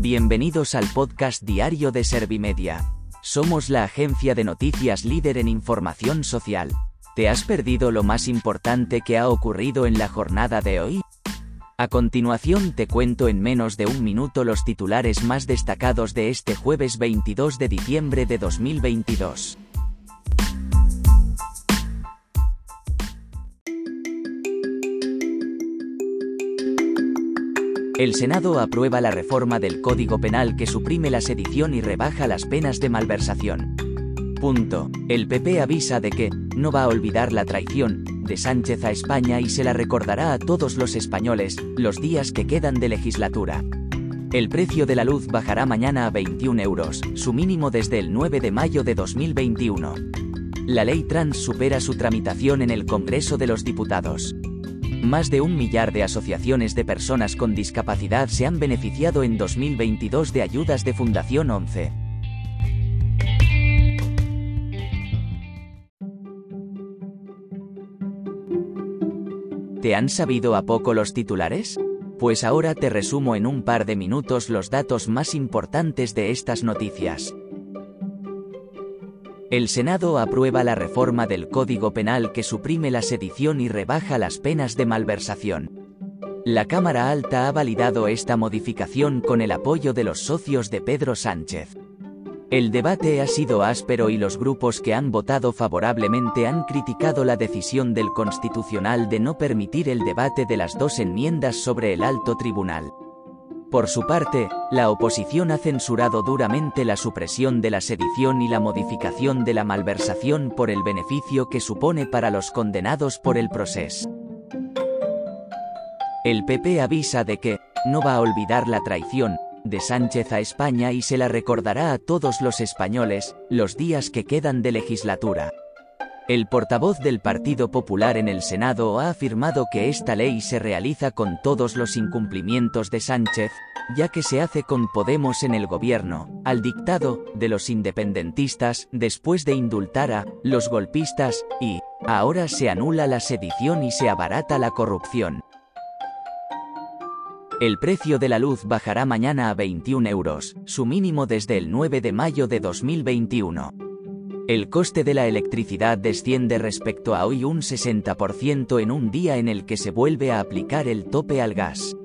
Bienvenidos al podcast diario de Servimedia. Somos la agencia de noticias líder en información social. ¿Te has perdido lo más importante que ha ocurrido en la jornada de hoy? A continuación te cuento en menos de un minuto los titulares más destacados de este jueves 22 de diciembre de 2022. El Senado aprueba la reforma del Código Penal que suprime la sedición y rebaja las penas de malversación. Punto. El PP avisa de que no va a olvidar la traición de Sánchez a España y se la recordará a todos los españoles los días que quedan de legislatura. El precio de la luz bajará mañana a 21 euros, su mínimo desde el 9 de mayo de 2021. La ley trans supera su tramitación en el Congreso de los Diputados. Más de un millar de asociaciones de personas con discapacidad se han beneficiado en 2022 de ayudas de Fundación 11. ¿Te han sabido a poco los titulares? Pues ahora te resumo en un par de minutos los datos más importantes de estas noticias. El Senado aprueba la reforma del Código Penal que suprime la sedición y rebaja las penas de malversación. La Cámara Alta ha validado esta modificación con el apoyo de los socios de Pedro Sánchez. El debate ha sido áspero y los grupos que han votado favorablemente han criticado la decisión del Constitucional de no permitir el debate de las dos enmiendas sobre el alto tribunal. Por su parte, la oposición ha censurado duramente la supresión de la sedición y la modificación de la malversación por el beneficio que supone para los condenados por el proceso. El PP avisa de que no va a olvidar la traición de Sánchez a España y se la recordará a todos los españoles los días que quedan de legislatura. El portavoz del Partido Popular en el Senado ha afirmado que esta ley se realiza con todos los incumplimientos de Sánchez, ya que se hace con Podemos en el gobierno, al dictado de los independentistas, después de indultar a los golpistas, y ahora se anula la sedición y se abarata la corrupción. El precio de la luz bajará mañana a 21 euros, su mínimo desde el 9 de mayo de 2021. El coste de la electricidad desciende respecto a hoy un 60% en un día en el que se vuelve a aplicar el tope al gas.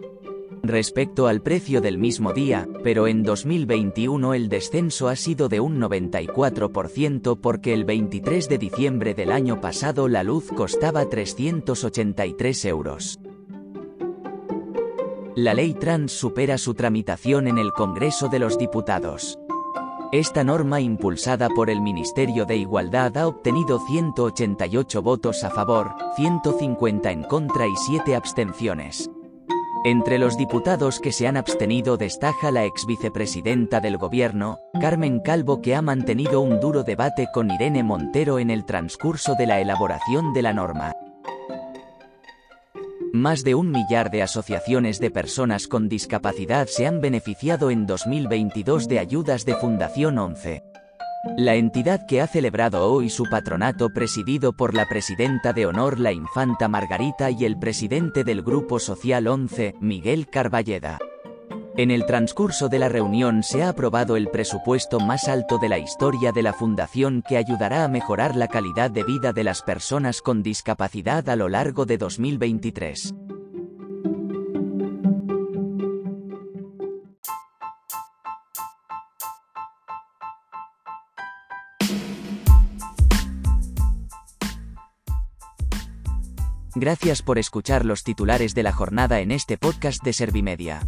Respecto al precio del mismo día, pero en 2021 el descenso ha sido de un 94% porque el 23 de diciembre del año pasado la luz costaba 383 euros. La ley trans supera su tramitación en el Congreso de los Diputados. Esta norma impulsada por el Ministerio de Igualdad ha obtenido 188 votos a favor, 150 en contra y 7 abstenciones. Entre los diputados que se han abstenido destaca la ex vicepresidenta del gobierno, Carmen Calvo, que ha mantenido un duro debate con Irene Montero en el transcurso de la elaboración de la norma. Más de un millar de asociaciones de personas con discapacidad se han beneficiado en 2022 de ayudas de Fundación 11. La entidad que ha celebrado hoy su patronato presidido por la presidenta de honor la infanta Margarita y el presidente del Grupo Social 11, Miguel Carballeda. En el transcurso de la reunión se ha aprobado el presupuesto más alto de la historia de la Fundación que ayudará a mejorar la calidad de vida de las personas con discapacidad a lo largo de 2023. Gracias por escuchar los titulares de la jornada en este podcast de Servimedia.